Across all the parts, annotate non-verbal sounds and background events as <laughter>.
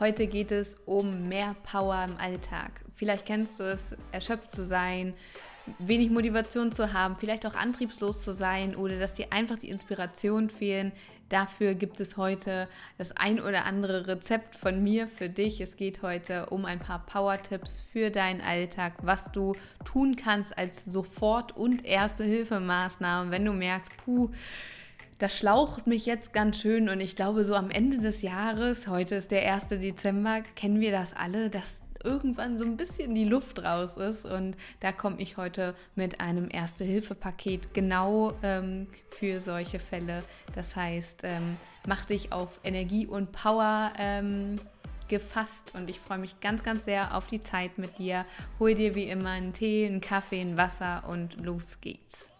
Heute geht es um mehr Power im Alltag. Vielleicht kennst du es, erschöpft zu sein, wenig Motivation zu haben, vielleicht auch antriebslos zu sein oder dass dir einfach die Inspiration fehlen. Dafür gibt es heute das ein oder andere Rezept von mir für dich. Es geht heute um ein paar Power-Tipps für deinen Alltag, was du tun kannst als Sofort- und Erste-Hilfemaßnahmen, wenn du merkst, puh, das schlaucht mich jetzt ganz schön und ich glaube, so am Ende des Jahres, heute ist der 1. Dezember, kennen wir das alle, dass irgendwann so ein bisschen die Luft raus ist. Und da komme ich heute mit einem Erste-Hilfe-Paket genau ähm, für solche Fälle. Das heißt, ähm, mach dich auf Energie und Power. Ähm, gefasst und ich freue mich ganz, ganz sehr auf die Zeit mit dir. Hol dir wie immer einen Tee, einen Kaffee, ein Wasser und los geht's.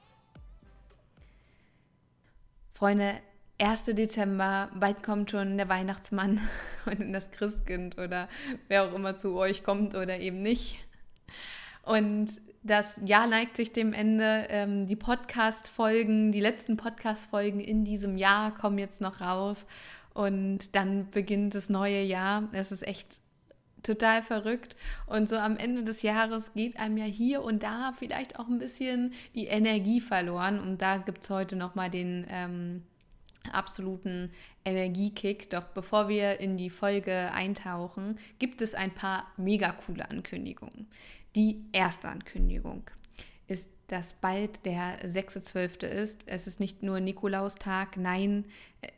Freunde, 1. Dezember, bald kommt schon der Weihnachtsmann <laughs> und das Christkind oder wer auch immer zu euch kommt oder eben nicht. Und das Jahr neigt sich dem Ende. Ähm, die Podcast-Folgen, die letzten Podcast-Folgen in diesem Jahr kommen jetzt noch raus. Und dann beginnt das neue Jahr. Es ist echt total verrückt. Und so am Ende des Jahres geht einem ja hier und da vielleicht auch ein bisschen die Energie verloren. Und da gibt es heute nochmal den ähm, absoluten Energiekick. Doch bevor wir in die Folge eintauchen, gibt es ein paar mega coole Ankündigungen. Die erste Ankündigung ist, dass bald der 6.12. ist. Es ist nicht nur Nikolaustag, nein,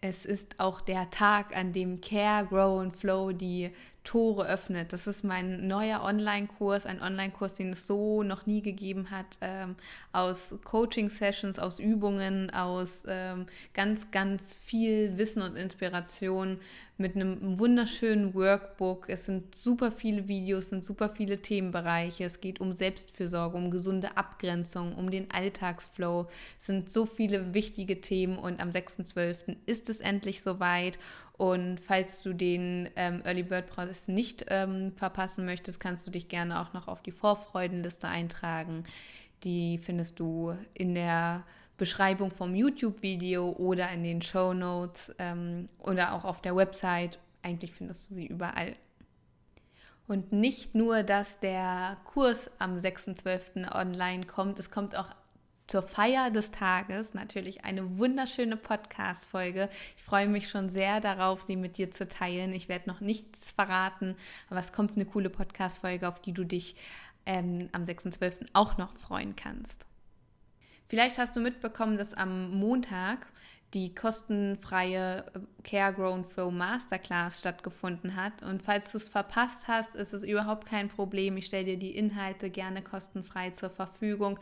es ist auch der Tag, an dem Care, Grow and Flow die Tore öffnet. Das ist mein neuer Online-Kurs, ein Online-Kurs, den es so noch nie gegeben hat, ähm, aus Coaching-Sessions, aus Übungen, aus ähm, ganz, ganz viel Wissen und Inspiration mit einem wunderschönen Workbook. Es sind super viele Videos, sind super viele Themenbereiche. Es geht um Selbstfürsorge, um gesunde Abgrenzung, um den Alltagsflow. Es sind so viele wichtige Themen und am 6.12. ist es endlich soweit. Und falls du den ähm, Early Bird Prozess nicht ähm, verpassen möchtest, kannst du dich gerne auch noch auf die Vorfreudenliste eintragen. Die findest du in der Beschreibung vom YouTube-Video oder in den Show Notes ähm, oder auch auf der Website. Eigentlich findest du sie überall. Und nicht nur, dass der Kurs am 6.12. online kommt, es kommt auch zur Feier des Tages natürlich eine wunderschöne Podcast-Folge. Ich freue mich schon sehr darauf, sie mit dir zu teilen. Ich werde noch nichts verraten, aber es kommt eine coole Podcast-Folge, auf die du dich ähm, am 6.12. auch noch freuen kannst. Vielleicht hast du mitbekommen, dass am Montag die kostenfreie äh, Care Grown Flow Masterclass stattgefunden hat. Und falls du es verpasst hast, ist es überhaupt kein Problem. Ich stelle dir die Inhalte gerne kostenfrei zur Verfügung.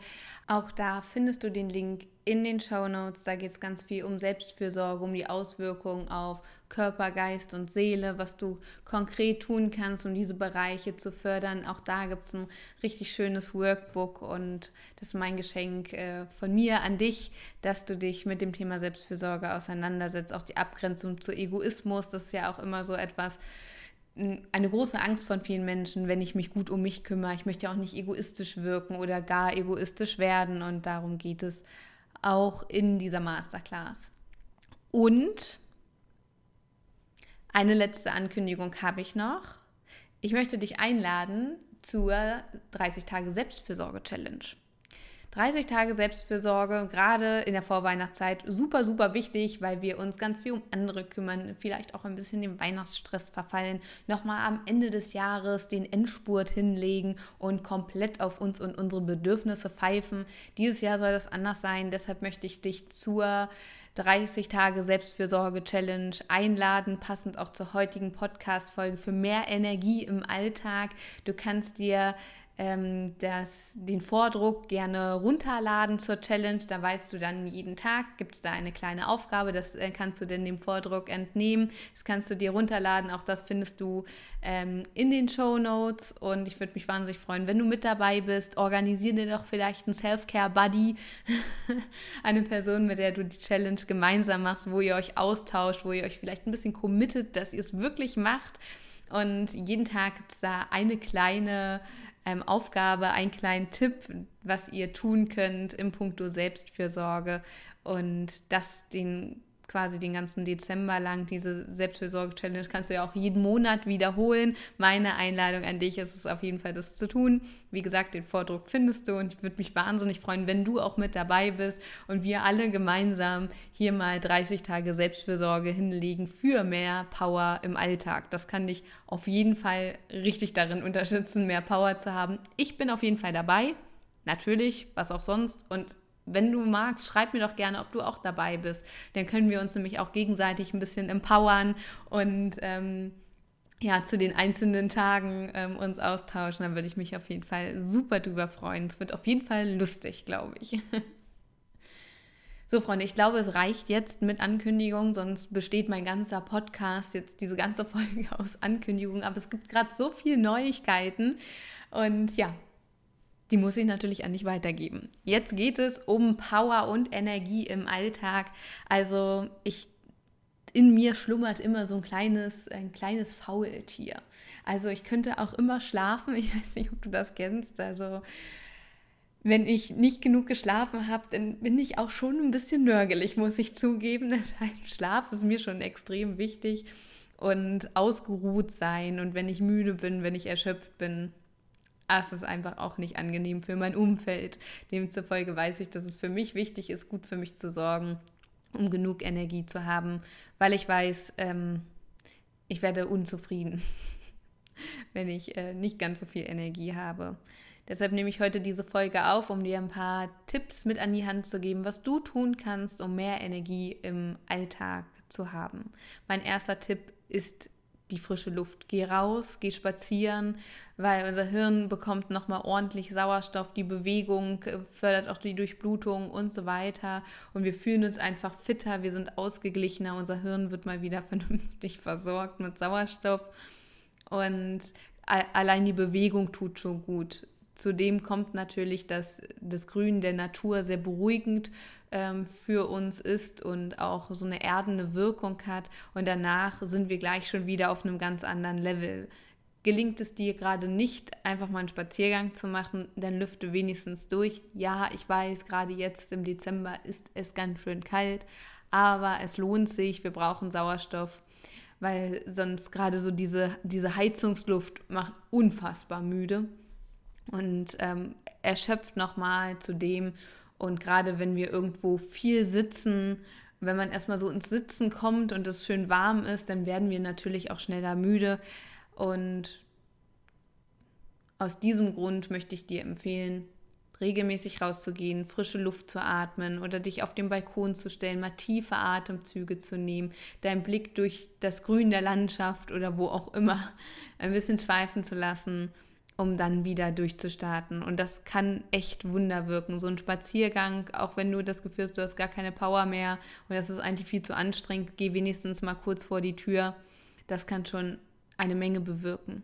Auch da findest du den Link in den Show Notes. Da geht es ganz viel um Selbstfürsorge, um die Auswirkungen auf Körper, Geist und Seele, was du konkret tun kannst, um diese Bereiche zu fördern. Auch da gibt es ein richtig schönes Workbook und das ist mein Geschenk äh, von mir an dich, dass du dich mit dem Thema Selbstfürsorge auseinandersetzt. Auch die Abgrenzung zu Egoismus, das ist ja auch immer so etwas, eine große Angst von vielen Menschen, wenn ich mich gut um mich kümmere. Ich möchte ja auch nicht egoistisch wirken oder gar egoistisch werden und darum geht es auch in dieser Masterclass. Und eine letzte Ankündigung habe ich noch. Ich möchte dich einladen zur 30 Tage Selbstfürsorge Challenge. 30 Tage Selbstfürsorge, gerade in der Vorweihnachtszeit, super, super wichtig, weil wir uns ganz viel um andere kümmern, vielleicht auch ein bisschen dem Weihnachtsstress verfallen, nochmal am Ende des Jahres den Endspurt hinlegen und komplett auf uns und unsere Bedürfnisse pfeifen. Dieses Jahr soll das anders sein, deshalb möchte ich dich zur 30 Tage Selbstfürsorge Challenge einladen, passend auch zur heutigen Podcast-Folge für mehr Energie im Alltag. Du kannst dir ähm, das, den Vordruck gerne runterladen zur Challenge. Da weißt du dann jeden Tag, gibt es da eine kleine Aufgabe, das äh, kannst du denn dem Vordruck entnehmen. Das kannst du dir runterladen, auch das findest du ähm, in den Show Notes. Und ich würde mich wahnsinnig freuen, wenn du mit dabei bist. Organisiere dir doch vielleicht einen Self-Care-Buddy, <laughs> eine Person, mit der du die Challenge gemeinsam machst, wo ihr euch austauscht, wo ihr euch vielleicht ein bisschen committet, dass ihr es wirklich macht. Und jeden Tag gibt es da eine kleine ähm, Aufgabe, einen kleinen Tipp, was ihr tun könnt im Punkto Selbstfürsorge und das den quasi den ganzen Dezember lang. Diese Selbstfürsorge-Challenge kannst du ja auch jeden Monat wiederholen. Meine Einladung an dich ist es auf jeden Fall, das zu tun. Wie gesagt, den Vordruck findest du und ich würde mich wahnsinnig freuen, wenn du auch mit dabei bist und wir alle gemeinsam hier mal 30 Tage Selbstfürsorge hinlegen für mehr Power im Alltag. Das kann dich auf jeden Fall richtig darin unterstützen, mehr Power zu haben. Ich bin auf jeden Fall dabei. Natürlich, was auch sonst. Und wenn du magst, schreib mir doch gerne, ob du auch dabei bist. Dann können wir uns nämlich auch gegenseitig ein bisschen empowern und ähm, ja, zu den einzelnen Tagen ähm, uns austauschen. Da würde ich mich auf jeden Fall super drüber freuen. Es wird auf jeden Fall lustig, glaube ich. <laughs> So, Freunde, ich glaube, es reicht jetzt mit Ankündigung, sonst besteht mein ganzer Podcast jetzt diese ganze <laughs> Folge aus Ankündigungen. Aber es gibt gerade so viele Neuigkeiten. Und ja, die muss ich natürlich an dich weitergeben. Jetzt geht es um Power und Energie im Alltag. Also ich in mir schlummert immer so ein kleines, ein kleines Faultier. Also ich könnte auch immer schlafen. <laughs> Ich weiß nicht, ob du das kennst. Also wenn ich nicht genug geschlafen habe, dann bin ich auch schon ein bisschen nörgelig, muss ich zugeben. <laughs> Deshalb Schlaf ist mir schon extrem wichtig und ausgeruht sein. Und wenn ich müde bin, wenn ich erschöpft bin, es ist einfach auch nicht angenehm für mein Umfeld. Demzufolge weiß ich, dass es für mich wichtig ist, gut für mich zu sorgen, um genug Energie zu haben, weil ich weiß, ähm, ich werde unzufrieden, <laughs> wenn ich äh, nicht ganz so viel Energie habe. Deshalb nehme ich heute diese Folge auf, um dir ein paar Tipps mit an die Hand zu geben, was du tun kannst, um mehr Energie im Alltag zu haben. Mein erster Tipp ist die frische Luft. Geh raus, geh spazieren, weil unser Hirn bekommt nochmal ordentlich Sauerstoff, die Bewegung äh, fördert auch die Durchblutung und so weiter. Und wir fühlen uns einfach fitter, wir sind ausgeglichener, unser Hirn wird mal wieder <laughs> vernünftig versorgt mit Sauerstoff. Und allein die Bewegung tut schon gut. Zudem kommt natürlich, dass das Grün der Natur sehr beruhigend ähm, für uns ist und auch so eine erdende Wirkung hat. Und danach sind wir gleich schon wieder auf einem ganz anderen Level. Gelingt es dir gerade nicht, einfach mal einen Spaziergang zu machen, dann lüfte wenigstens durch. Ja, ich weiß, gerade jetzt im Dezember ist es ganz schön kalt, aber es lohnt sich. Wir brauchen Sauerstoff, weil sonst gerade so diese, diese Heizungsluft macht unfassbar müde und ähm, erschöpft nochmal zu dem. Und gerade wenn wir irgendwo viel sitzen, wenn man erstmal so ins Sitzen kommt und es schön warm ist, dann werden wir natürlich auch schneller müde. Und aus diesem Grund möchte ich dir empfehlen, regelmäßig rauszugehen, frische Luft zu atmen oder dich auf den Balkon zu stellen, mal tiefe Atemzüge zu nehmen, deinen Blick durch das Grün der Landschaft oder wo auch immer ein bisschen schweifen zu lassen um dann wieder durchzustarten. Und das kann echt Wunder wirken. So ein Spaziergang, auch wenn du das Gefühl hast, du hast gar keine Power mehr und das ist eigentlich viel zu anstrengend, geh wenigstens mal kurz vor die Tür. Das kann schon eine Menge bewirken.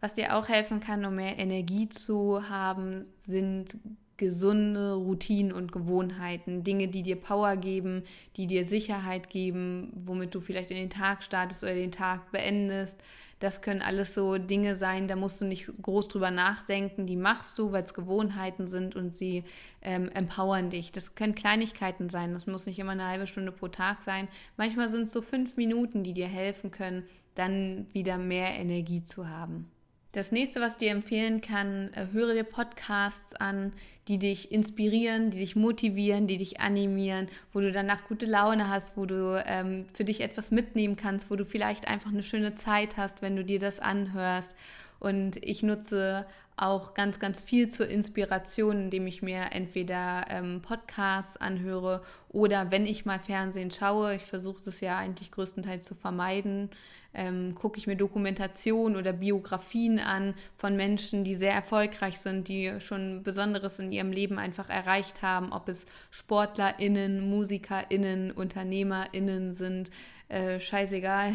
Was dir auch helfen kann, um mehr Energie zu haben, sind gesunde Routinen und Gewohnheiten, Dinge, die dir Power geben, die dir Sicherheit geben, womit du vielleicht in den Tag startest oder den Tag beendest. Das können alles so Dinge sein, da musst du nicht groß drüber nachdenken, die machst du, weil es Gewohnheiten sind und sie ähm, empowern dich. Das können Kleinigkeiten sein, das muss nicht immer eine halbe Stunde pro Tag sein. Manchmal sind es so fünf Minuten, die dir helfen können, dann wieder mehr Energie zu haben. Das nächste, was ich dir empfehlen kann, äh, höre dir Podcasts an, die dich inspirieren, die dich motivieren, die dich animieren, wo du danach gute Laune hast, wo du ähm, für dich etwas mitnehmen kannst, wo du vielleicht einfach eine schöne Zeit hast, wenn du dir das anhörst. Und ich nutze auch ganz, ganz viel zur Inspiration, indem ich mir entweder ähm, Podcasts anhöre oder wenn ich mal Fernsehen schaue, ich versuche das ja eigentlich größtenteils zu vermeiden, ähm, gucke ich mir Dokumentationen oder Biografien an von Menschen, die sehr erfolgreich sind, die schon Besonderes in ihrem Leben einfach erreicht haben, ob es SportlerInnen, MusikerInnen, UnternehmerInnen sind, äh, scheißegal.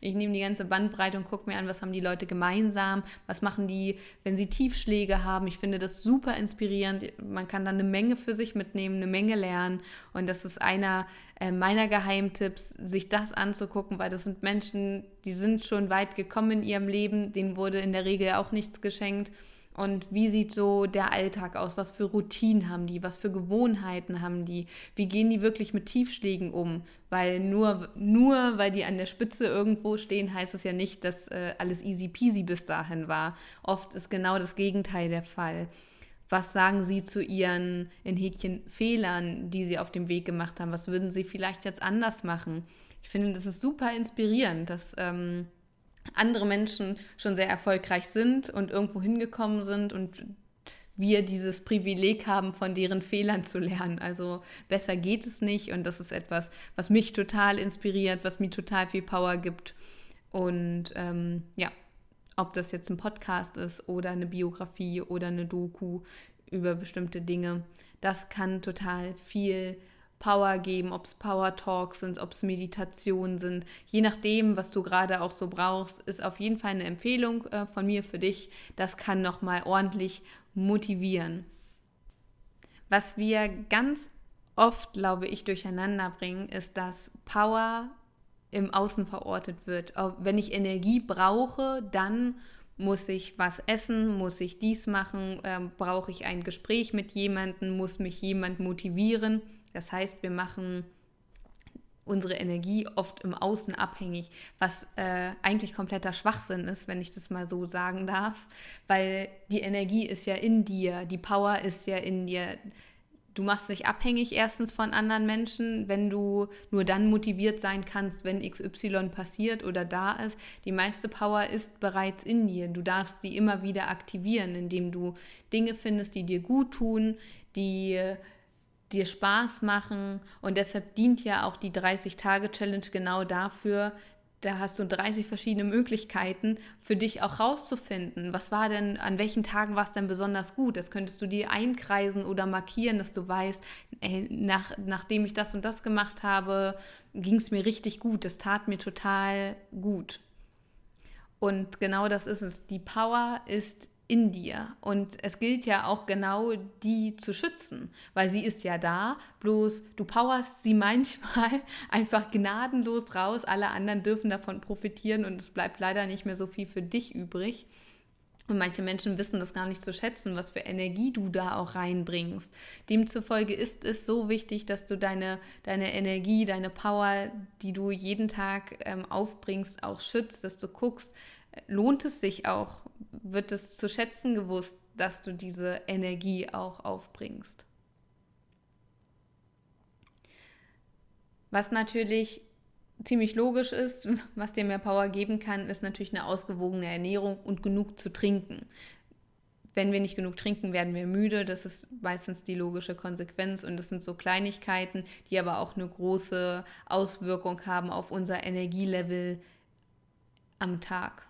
Ich nehme die ganze Bandbreite und gucke mir an, was haben die Leute gemeinsam, was machen die, wenn sie Tiefschläge haben. Ich finde das super inspirierend. Man kann dann eine Menge für sich mitnehmen, eine Menge lernen. Und das ist einer äh, meiner Geheimtipps, sich das anzugucken, weil das sind Menschen, die sind schon weit gekommen in ihrem Leben, denen wurde in der Regel auch nichts geschenkt. Und wie sieht so der Alltag aus? Was für Routinen haben die? Was für Gewohnheiten haben die? Wie gehen die wirklich mit Tiefschlägen um? Weil nur, nur weil die an der Spitze irgendwo stehen, heißt es ja nicht, dass äh, alles easy peasy bis dahin war. Oft ist genau das Gegenteil der Fall. Was sagen Sie zu Ihren in Häkchen Fehlern, die Sie auf dem Weg gemacht haben? Was würden Sie vielleicht jetzt anders machen? Ich finde, das ist super inspirierend, dass ähm, andere Menschen schon sehr erfolgreich sind und irgendwo hingekommen sind und wir dieses Privileg haben, von deren Fehlern zu lernen. Also besser geht es nicht und das ist etwas, was mich total inspiriert, was mir total viel Power gibt. Und ähm, ja, ob das jetzt ein Podcast ist oder eine Biografie oder eine Doku über bestimmte Dinge, das kann total viel Power geben, ob es Power Talks sind, ob es Meditationen sind. Je nachdem, was du gerade auch so brauchst, ist auf jeden Fall eine Empfehlung äh, von mir für dich. Das kann nochmal ordentlich motivieren. Was wir ganz oft, glaube ich, durcheinander bringen, ist, dass Power im Außen verortet wird. Wenn ich Energie brauche, dann muss ich was essen, muss ich dies machen, äh, brauche ich ein Gespräch mit jemandem, muss mich jemand motivieren. Das heißt, wir machen unsere Energie oft im Außen abhängig, was äh, eigentlich kompletter Schwachsinn ist, wenn ich das mal so sagen darf, weil die Energie ist ja in dir, die Power ist ja in dir. Du machst dich abhängig erstens von anderen Menschen, wenn du nur dann motiviert sein kannst, wenn XY passiert oder da ist. Die meiste Power ist bereits in dir. Du darfst sie immer wieder aktivieren, indem du Dinge findest, die dir gut tun, die dir Spaß machen. Und deshalb dient ja auch die 30-Tage-Challenge genau dafür. Da hast du 30 verschiedene Möglichkeiten für dich auch rauszufinden. Was war denn, an welchen Tagen war es denn besonders gut? Das könntest du dir einkreisen oder markieren, dass du weißt, ey, nach, nachdem ich das und das gemacht habe, ging es mir richtig gut. Das tat mir total gut. Und genau das ist es. Die Power ist in dir. Und es gilt ja auch genau, die zu schützen, weil sie ist ja da, bloß du powerst sie <laughs> manchmal einfach gnadenlos raus, alle anderen dürfen davon profitieren und es bleibt leider nicht mehr so viel für dich übrig. Und manche Menschen wissen das gar nicht zu schätzen, was für Energie du da auch reinbringst. Demzufolge ist es so wichtig, dass du deine, deine Energie, deine Power, die du jeden Tag ähm, aufbringst, auch schützt, dass du guckst, lohnt es sich auch, wird es zu schätzen gewusst, dass du diese Energie auch aufbringst. Was natürlich ziemlich logisch ist, <laughs> was dir mehr Power geben kann, ist natürlich eine ausgewogene Ernährung und genug zu trinken. Wenn wir nicht genug trinken, werden wir müde. Das ist meistens die logische Konsequenz. Und das sind so Kleinigkeiten, die aber auch eine große Auswirkung haben auf unser Energielevel am Tag.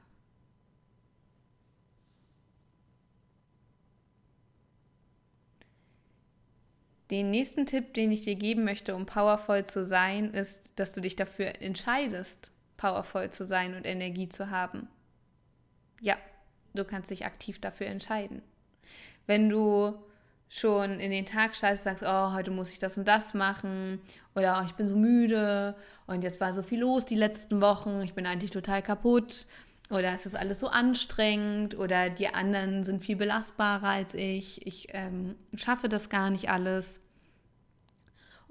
Den nächsten Tipp, den ich dir geben möchte, um powervoll zu sein, ist, dass du dich dafür entscheidest, powervoll zu sein und Energie zu haben. Ja, du kannst dich aktiv dafür entscheiden. Wenn du schon in den Tag startest, sagst, oh, heute muss ich das und das machen oder oh, ich bin so müde und jetzt war so viel los die letzten Wochen, ich bin eigentlich total kaputt oder es ist alles so anstrengend oder die anderen sind viel belastbarer als ich, ich ähm, schaffe das gar nicht alles.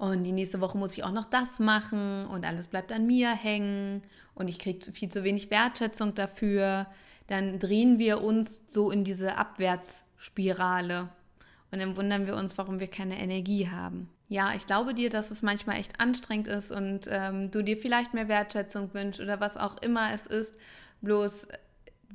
Und die nächste Woche muss ich auch noch das machen und alles bleibt an mir hängen und ich kriege viel zu wenig Wertschätzung dafür. Dann drehen wir uns so in diese Abwärtsspirale und dann wundern wir uns, warum wir keine Energie haben. Ja, ich glaube dir, dass es manchmal echt anstrengend ist und ähm, du dir vielleicht mehr Wertschätzung wünschst oder was auch immer es ist. Bloß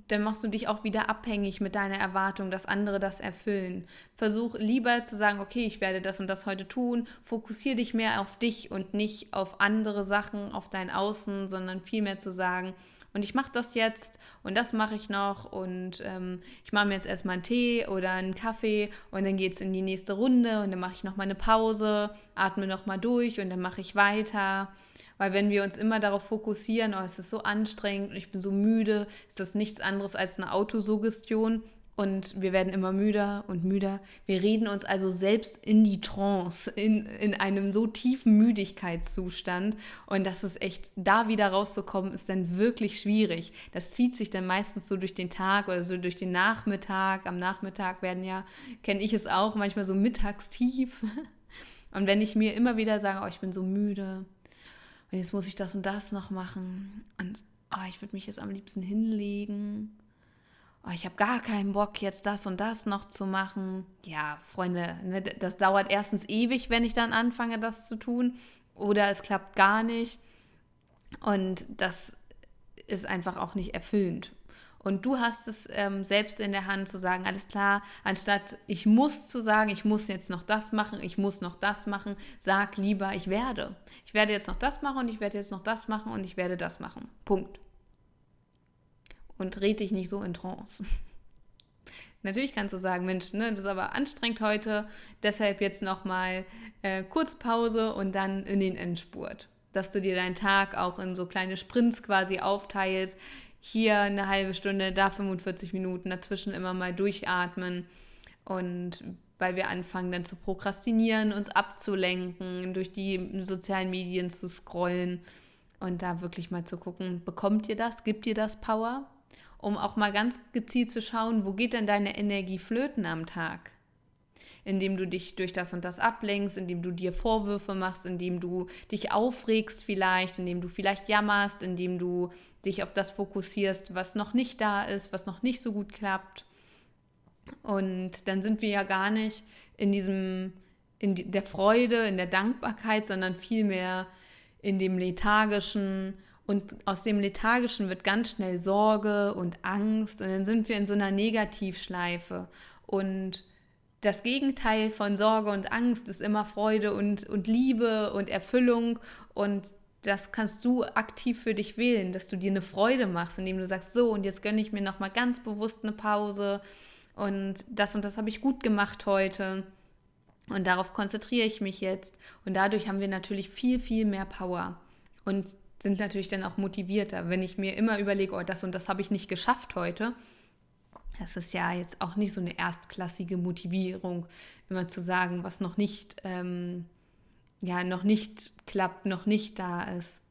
dann machst du dich auch wieder abhängig mit deiner Erwartung, dass andere das erfüllen. Versuch lieber zu sagen, okay, ich werde das und das heute tun. Fokussiere dich mehr auf dich und nicht auf andere Sachen, auf dein Außen, sondern vielmehr zu sagen, und ich mache das jetzt und das mache ich noch und ähm, ich mache mir jetzt erstmal einen Tee oder einen Kaffee und dann geht es in die nächste Runde und dann mache ich nochmal eine Pause, atme nochmal durch und dann mache ich weiter. Weil wenn wir uns immer darauf fokussieren, oh, es ist so anstrengend und ich bin so müde, ist das nichts anderes als eine Autosuggestion und wir werden immer müder und müder. Wir reden uns also selbst in die Trance, in, in einem so tiefen Müdigkeitszustand. Und das ist echt, da wieder rauszukommen, ist dann wirklich schwierig. Das zieht sich dann meistens so durch den Tag oder so durch den Nachmittag. Am Nachmittag werden ja, kenne ich es auch, manchmal so mittagstief. <laughs> Und wenn ich mir immer wieder sage, oh, ich bin so müde und jetzt muss ich das und das noch machen und oh, ich würde mich jetzt am liebsten hinlegen oh, ich habe gar keinen Bock, jetzt das und das noch zu machen. Ja, Freunde, ne, das dauert erstens ewig, wenn ich dann anfange, das zu tun. Oder es klappt gar nicht. Und das ist einfach auch nicht erfüllend. Und du hast es ähm, selbst in der Hand zu sagen, alles klar, anstatt ich muss zu sagen, ich muss jetzt noch das machen, ich muss noch das machen, sag lieber, ich werde. Ich werde jetzt noch das machen und ich werde jetzt noch das machen und ich werde das machen. Punkt und red dich nicht so in Trance. <laughs> Natürlich kannst du sagen, Mensch, ne, das ist aber anstrengend heute, deshalb jetzt nochmal äh, kurz Pause und dann in den Endspurt. Dass du dir deinen Tag auch in so kleine Sprints quasi aufteilst. Hier eine halbe Stunde, da 45 Minuten, dazwischen immer mal durchatmen. Und weil wir anfangen dann zu prokrastinieren, uns abzulenken, durch die sozialen Medien zu scrollen und da wirklich mal zu gucken, bekommt ihr das, gibt ihr das Power? um auch mal ganz gezielt zu schauen, wo geht denn deine Energie flöten am Tag? Indem du dich durch das und das ablenkst, indem du dir Vorwürfe machst, indem du dich aufregst vielleicht, indem du vielleicht jammerst, indem du dich auf das fokussierst, was noch nicht da ist, was noch nicht so gut klappt. Und dann sind wir ja gar nicht in diesem, in der Freude, in der Dankbarkeit, sondern vielmehr in dem lethargischen, und aus dem Lethargischen wird ganz schnell Sorge und Angst und dann sind wir in so einer Negativschleife. Und das Gegenteil von Sorge und Angst ist immer Freude und, und Liebe und Erfüllung. Und das kannst du aktiv für dich wählen, dass du dir eine Freude machst, indem du sagst, so, und jetzt gönne ich mir nochmal ganz bewusst eine Pause. Und das und das habe ich gut gemacht heute. Und darauf konzentriere ich mich jetzt. Und dadurch haben wir natürlich viel, viel mehr Power. Und sind natürlich dann auch motivierter. Wenn ich mir immer überlege, oh, das und das habe ich nicht geschafft heute, das ist ja jetzt auch nicht so eine erstklassige Motivierung, immer zu sagen, was noch nicht, ähm, ja, noch nicht klappt, noch nicht da ist.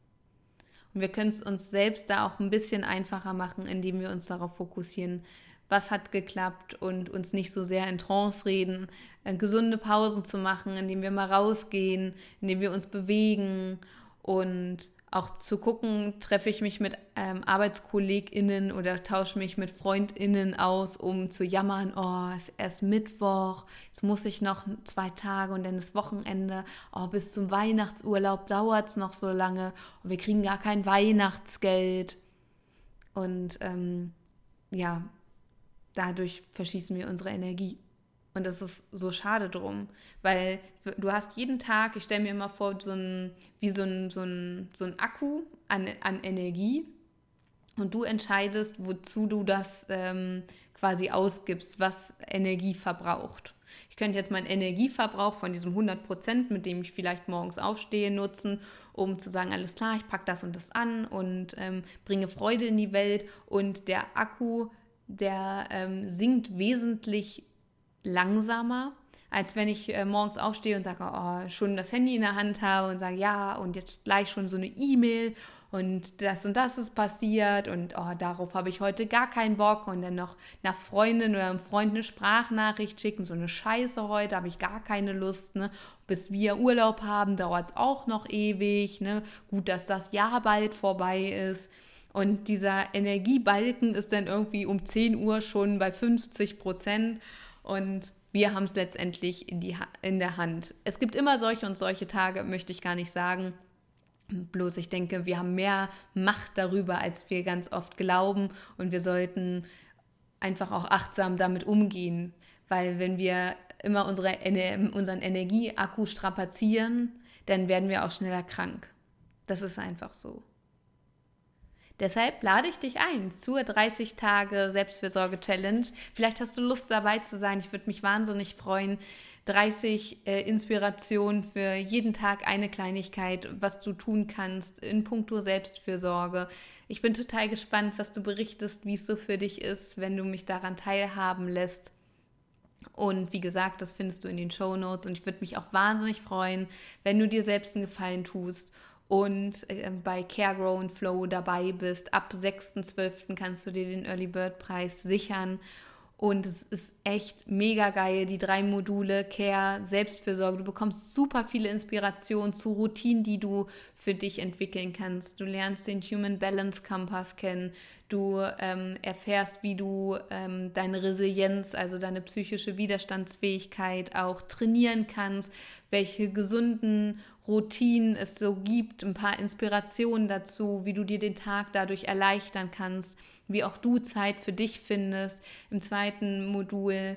Und wir können es uns selbst da auch ein bisschen einfacher machen, indem wir uns darauf fokussieren, was hat geklappt und uns nicht so sehr in Trance reden, äh, gesunde Pausen zu machen, indem wir mal rausgehen, indem wir uns bewegen und auch zu gucken, treffe ich mich mit ähm, ArbeitskollegInnen oder tausche mich mit FreundInnen aus, um zu jammern, oh, es ist erst Mittwoch, jetzt muss ich noch zwei Tage und dann ist Wochenende, oh, bis zum Weihnachtsurlaub dauert es noch so lange und wir kriegen gar kein Weihnachtsgeld. Und ähm, ja, dadurch verschießen wir unsere Energie. Und das ist so schade drum, weil du hast jeden Tag, ich stelle mir immer vor, so ein, wie so ein, so ein, so ein Akku an, an Energie und du entscheidest, wozu du das ähm, quasi ausgibst, was Energie verbraucht. Ich könnte jetzt meinen Energieverbrauch von diesem 100 Prozent, mit dem ich vielleicht morgens aufstehe, nutzen, um zu sagen, alles klar, ich packe das und das an und ähm, bringe Freude in die Welt. Und der Akku, der ähm, sinkt wesentlich langsamer, als wenn ich äh, morgens aufstehe und sage, oh, schon das Handy in der Hand habe und sage, ja, und jetzt gleich schon so eine E-Mail und das und das ist passiert und oh, darauf habe ich heute gar keinen Bock und dann noch einer Freundin oder einem Freund eine Sprachnachricht schicken, so eine Scheiße heute, habe ich gar keine Lust, ne? Bis wir Urlaub haben, dauert es auch noch ewig, ne? Gut, dass das Jahr bald vorbei ist. Und dieser Energiebalken ist dann irgendwie um 10 Uhr schon bei 50 Prozent. Und wir haben es letztendlich in, die, in der Hand. Es gibt immer solche und solche Tage, möchte ich gar nicht sagen. Bloß ich denke, wir haben mehr Macht darüber, als wir ganz oft glauben und wir sollten einfach auch achtsam damit umgehen, weil wenn wir immer unsere, unseren Energieakku strapazieren, dann werden wir auch schneller krank. Das ist einfach so. Deshalb lade ich dich ein zur 30 Tage Selbstfürsorge-Challenge. Vielleicht hast du Lust dabei zu sein. Ich würde mich wahnsinnig freuen. 30 äh, Inspirationen für jeden Tag eine Kleinigkeit, was du tun kannst in puncto Selbstfürsorge. Ich bin total gespannt, was du berichtest, wie es so für dich ist, wenn du mich daran teilhaben lässt. Und wie gesagt, das findest du in den Show Notes. Und ich würde mich auch wahnsinnig freuen, wenn du dir selbst einen Gefallen tust und äh, bei Caregrow und Flow dabei bist. Ab 6.12. kannst du dir den Early Bird Preis sichern. Und es ist echt mega geil, die drei Module Care, Selbstfürsorge. Du bekommst super viele Inspirationen zu Routinen, die du für dich entwickeln kannst. Du lernst den Human Balance Compass kennen. Du ähm, erfährst, wie du ähm, deine Resilienz, also deine psychische Widerstandsfähigkeit auch trainieren kannst, welche gesunden Routinen es so gibt, ein paar Inspirationen dazu, wie du dir den Tag dadurch erleichtern kannst, wie auch du Zeit für dich findest. Im zweiten Modul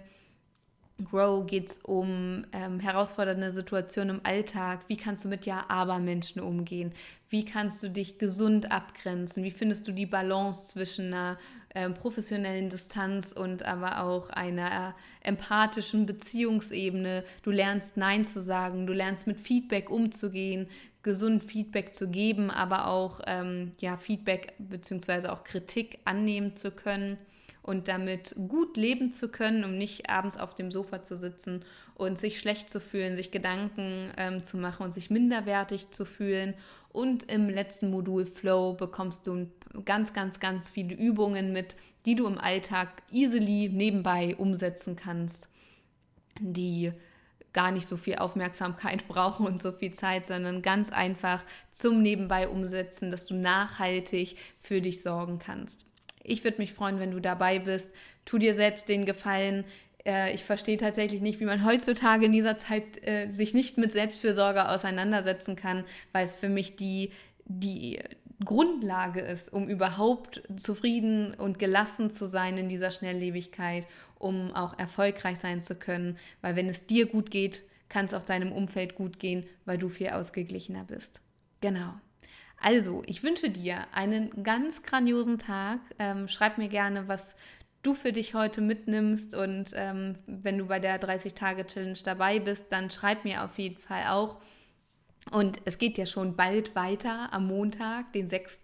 Grow geht es um ähm, herausfordernde Situationen im Alltag. Wie kannst du mit Ja-Aber-Menschen umgehen? Wie kannst du dich gesund abgrenzen? Wie findest du die Balance zwischen einer äh, professionellen Distanz und aber auch einer äh, empathischen Beziehungsebene? Du lernst Nein zu sagen, du lernst mit Feedback umzugehen, gesund Feedback zu geben, aber auch ähm, ja, Feedback bzw. auch Kritik annehmen zu können und damit gut leben zu können, um nicht abends auf dem Sofa zu sitzen und sich schlecht zu fühlen, sich Gedanken ähm, zu machen und sich minderwertig zu fühlen. Und im letzten Modul Flow bekommst du ganz, ganz, ganz viele Übungen mit, die du im Alltag easily nebenbei umsetzen kannst, die gar nicht so viel Aufmerksamkeit <laughs> brauchen und so viel Zeit, sondern ganz einfach zum Nebenbei umsetzen, dass du nachhaltig für dich sorgen kannst. Ich würde mich freuen, wenn du dabei bist. Tu dir selbst den Gefallen. Äh, ich verstehe tatsächlich nicht, wie man heutzutage in dieser Zeit äh, sich nicht mit Selbstfürsorge auseinandersetzen kann, weil es für mich die, die Grundlage ist, um überhaupt zufrieden und gelassen zu sein in dieser Schnelllebigkeit, um auch erfolgreich sein zu können. Weil wenn es dir gut geht, kann es auch deinem Umfeld gut gehen, weil du viel ausgeglichener bist. Genau. Also, ich wünsche dir einen ganz grandiosen Tag. Ähm, schreib mir gerne, was du für dich heute mitnimmst. Und ähm, wenn du bei der 30-Tage-Challenge dabei bist, dann schreib mir auf jeden Fall auch. Und es geht ja schon bald weiter. Am Montag, den 6.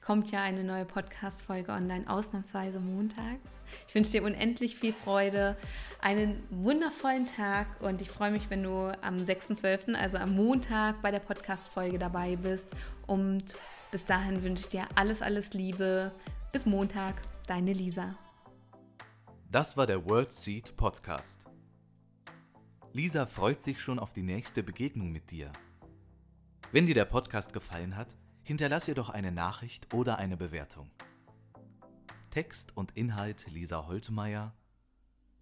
kommt ja eine neue Podcast-Folge online, ausnahmsweise montags. Ich wünsche dir unendlich viel Freude, einen wundervollen Tag und ich freue mich, wenn du am 6.12., also am Montag, bei der Podcast-Folge dabei bist. Und bis dahin wünsche ich dir alles, alles Liebe. Bis Montag, deine Lisa. Das war der World Seed Podcast. Lisa freut sich schon auf die nächste Begegnung mit dir. Wenn dir der Podcast gefallen hat, hinterlass ihr doch eine Nachricht oder eine Bewertung. Text und Inhalt Lisa Holtmeier,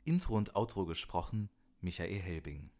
Intro und Outro gesprochen Michael Helbing.